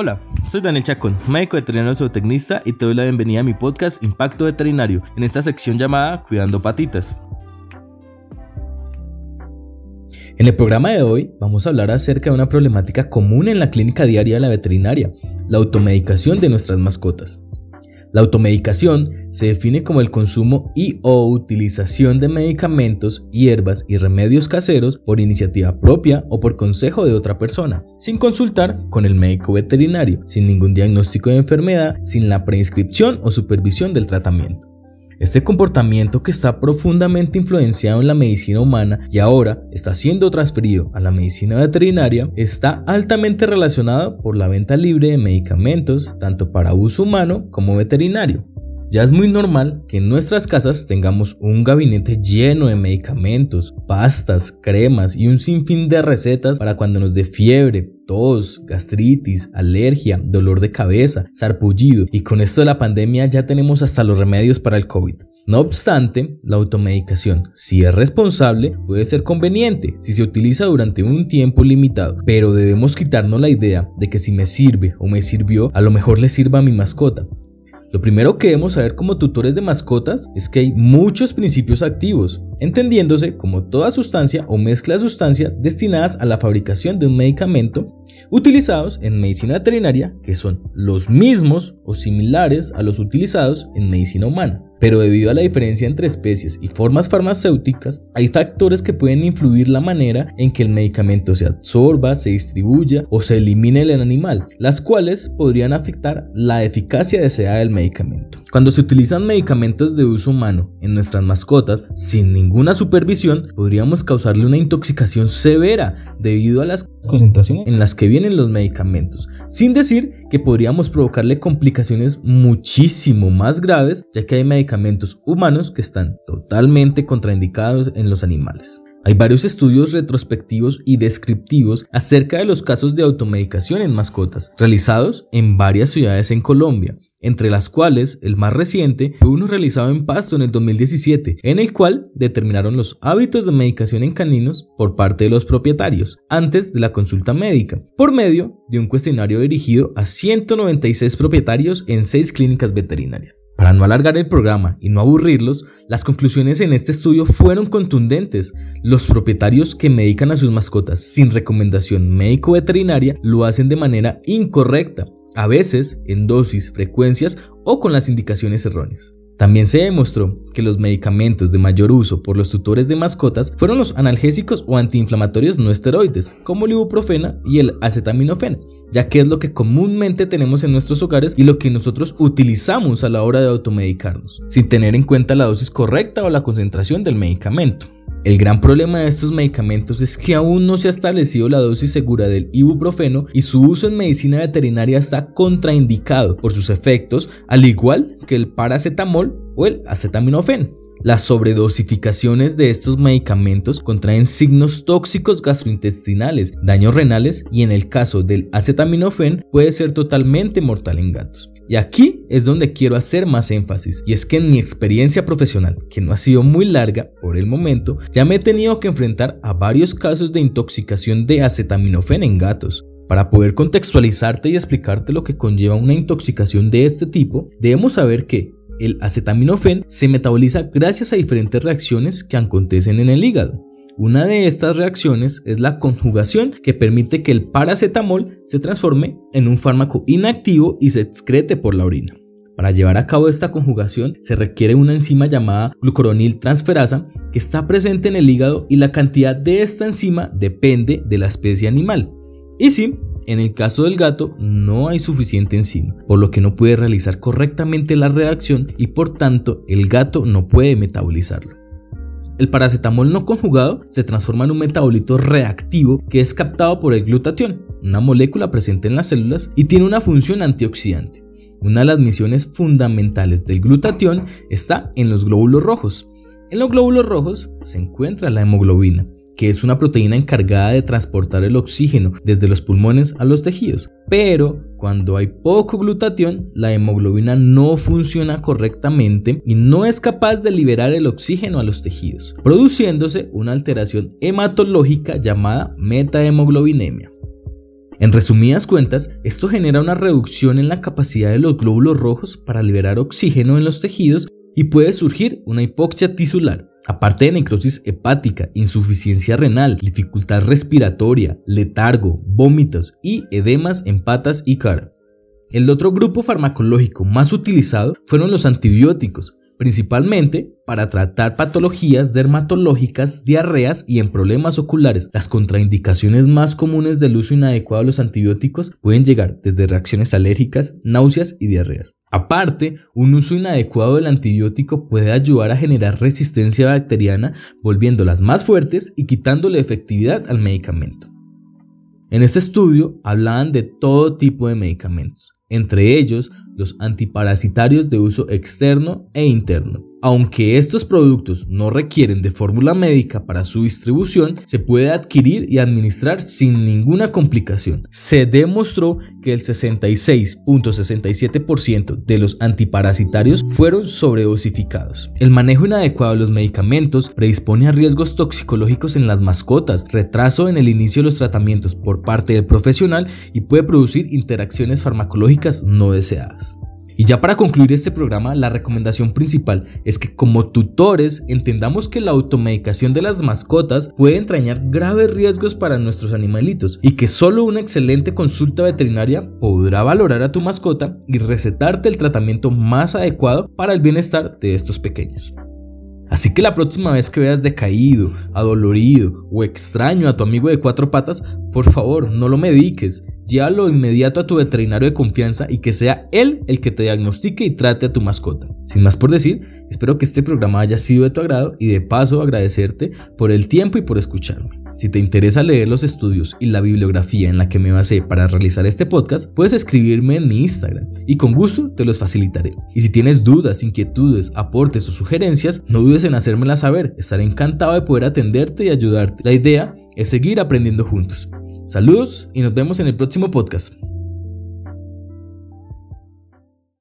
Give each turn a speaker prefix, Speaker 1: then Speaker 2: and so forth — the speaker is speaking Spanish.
Speaker 1: Hola, soy Daniel Chacón, médico veterinario zootecnista y te doy la bienvenida a mi podcast Impacto Veterinario, en esta sección llamada Cuidando Patitas. En el programa de hoy vamos a hablar acerca de una problemática común en la clínica diaria de la veterinaria, la automedicación de nuestras mascotas. La automedicación se define como el consumo y o utilización de medicamentos, hierbas y remedios caseros por iniciativa propia o por consejo de otra persona, sin consultar con el médico veterinario, sin ningún diagnóstico de enfermedad, sin la prescripción o supervisión del tratamiento. Este comportamiento que está profundamente influenciado en la medicina humana y ahora está siendo transferido a la medicina veterinaria está altamente relacionado por la venta libre de medicamentos tanto para uso humano como veterinario. Ya es muy normal que en nuestras casas tengamos un gabinete lleno de medicamentos, pastas, cremas y un sinfín de recetas para cuando nos dé fiebre, tos, gastritis, alergia, dolor de cabeza, sarpullido y con esto de la pandemia ya tenemos hasta los remedios para el COVID. No obstante, la automedicación, si es responsable, puede ser conveniente si se utiliza durante un tiempo limitado, pero debemos quitarnos la idea de que si me sirve o me sirvió, a lo mejor le sirva a mi mascota. Lo primero que debemos saber como tutores de mascotas es que hay muchos principios activos, entendiéndose como toda sustancia o mezcla de sustancias destinadas a la fabricación de un medicamento utilizados en medicina veterinaria que son los mismos o similares a los utilizados en medicina humana. Pero debido a la diferencia entre especies y formas farmacéuticas, hay factores que pueden influir la manera en que el medicamento se absorba, se distribuya o se elimine el animal, las cuales podrían afectar la eficacia deseada del medicamento. Cuando se utilizan medicamentos de uso humano en nuestras mascotas sin ninguna supervisión, podríamos causarle una intoxicación severa debido a las concentraciones en las que vienen los medicamentos, sin decir que podríamos provocarle complicaciones muchísimo más graves, ya que hay medicamentos humanos que están totalmente contraindicados en los animales. Hay varios estudios retrospectivos y descriptivos acerca de los casos de automedicación en mascotas, realizados en varias ciudades en Colombia, entre las cuales el más reciente fue uno realizado en Pasto en el 2017, en el cual determinaron los hábitos de medicación en caninos por parte de los propietarios, antes de la consulta médica, por medio de un cuestionario dirigido a 196 propietarios en 6 clínicas veterinarias. Para no alargar el programa y no aburrirlos, las conclusiones en este estudio fueron contundentes. Los propietarios que medican a sus mascotas sin recomendación médico-veterinaria lo hacen de manera incorrecta, a veces en dosis, frecuencias o con las indicaciones erróneas. También se demostró que los medicamentos de mayor uso por los tutores de mascotas fueron los analgésicos o antiinflamatorios no esteroides, como el ibuprofena y el acetaminofén, ya que es lo que comúnmente tenemos en nuestros hogares y lo que nosotros utilizamos a la hora de automedicarnos, sin tener en cuenta la dosis correcta o la concentración del medicamento. El gran problema de estos medicamentos es que aún no se ha establecido la dosis segura del ibuprofeno y su uso en medicina veterinaria está contraindicado por sus efectos, al igual que el paracetamol o el acetaminofén. Las sobredosificaciones de estos medicamentos contraen signos tóxicos gastrointestinales, daños renales y en el caso del acetaminofén puede ser totalmente mortal en gatos. Y aquí es donde quiero hacer más énfasis, y es que en mi experiencia profesional, que no ha sido muy larga por el momento, ya me he tenido que enfrentar a varios casos de intoxicación de acetaminofén en gatos. Para poder contextualizarte y explicarte lo que conlleva una intoxicación de este tipo, debemos saber que el acetaminofén se metaboliza gracias a diferentes reacciones que acontecen en el hígado. Una de estas reacciones es la conjugación que permite que el paracetamol se transforme en un fármaco inactivo y se excrete por la orina. Para llevar a cabo esta conjugación se requiere una enzima llamada glucoronil transferasa que está presente en el hígado y la cantidad de esta enzima depende de la especie animal. Y sí, en el caso del gato no hay suficiente enzima, por lo que no puede realizar correctamente la reacción y por tanto el gato no puede metabolizarlo. El paracetamol no conjugado se transforma en un metabolito reactivo que es captado por el glutatión, una molécula presente en las células y tiene una función antioxidante. Una de las misiones fundamentales del glutatión está en los glóbulos rojos. En los glóbulos rojos se encuentra la hemoglobina, que es una proteína encargada de transportar el oxígeno desde los pulmones a los tejidos. Pero cuando hay poco glutatión, la hemoglobina no funciona correctamente y no es capaz de liberar el oxígeno a los tejidos, produciéndose una alteración hematológica llamada metahemoglobinemia. En resumidas cuentas, esto genera una reducción en la capacidad de los glóbulos rojos para liberar oxígeno en los tejidos y puede surgir una hipoxia tisular. Aparte de necrosis hepática, insuficiencia renal, dificultad respiratoria, letargo, vómitos y edemas en patas y cara. El otro grupo farmacológico más utilizado fueron los antibióticos, principalmente para tratar patologías dermatológicas, diarreas y en problemas oculares. Las contraindicaciones más comunes del uso inadecuado de los antibióticos pueden llegar desde reacciones alérgicas, náuseas y diarreas. Aparte, un uso inadecuado del antibiótico puede ayudar a generar resistencia bacteriana, volviéndolas más fuertes y quitándole efectividad al medicamento. En este estudio hablaban de todo tipo de medicamentos, entre ellos los antiparasitarios de uso externo e interno. Aunque estos productos no requieren de fórmula médica para su distribución, se puede adquirir y administrar sin ninguna complicación. Se demostró que el 66.67% de los antiparasitarios fueron sobredosificados. El manejo inadecuado de los medicamentos predispone a riesgos toxicológicos en las mascotas, retraso en el inicio de los tratamientos por parte del profesional y puede producir interacciones farmacológicas no deseadas. Y ya para concluir este programa, la recomendación principal es que como tutores entendamos que la automedicación de las mascotas puede entrañar graves riesgos para nuestros animalitos y que solo una excelente consulta veterinaria podrá valorar a tu mascota y recetarte el tratamiento más adecuado para el bienestar de estos pequeños. Así que la próxima vez que veas decaído, adolorido o extraño a tu amigo de cuatro patas, por favor, no lo mediques. Llévalo inmediato a tu veterinario de confianza y que sea él el que te diagnostique y trate a tu mascota. Sin más por decir, espero que este programa haya sido de tu agrado y de paso agradecerte por el tiempo y por escucharme. Si te interesa leer los estudios y la bibliografía en la que me basé para realizar este podcast, puedes escribirme en mi Instagram y con gusto te los facilitaré. Y si tienes dudas, inquietudes, aportes o sugerencias, no dudes en hacérmelas saber. Estaré encantado de poder atenderte y ayudarte. La idea es seguir aprendiendo juntos. Saludos y nos vemos en el próximo podcast.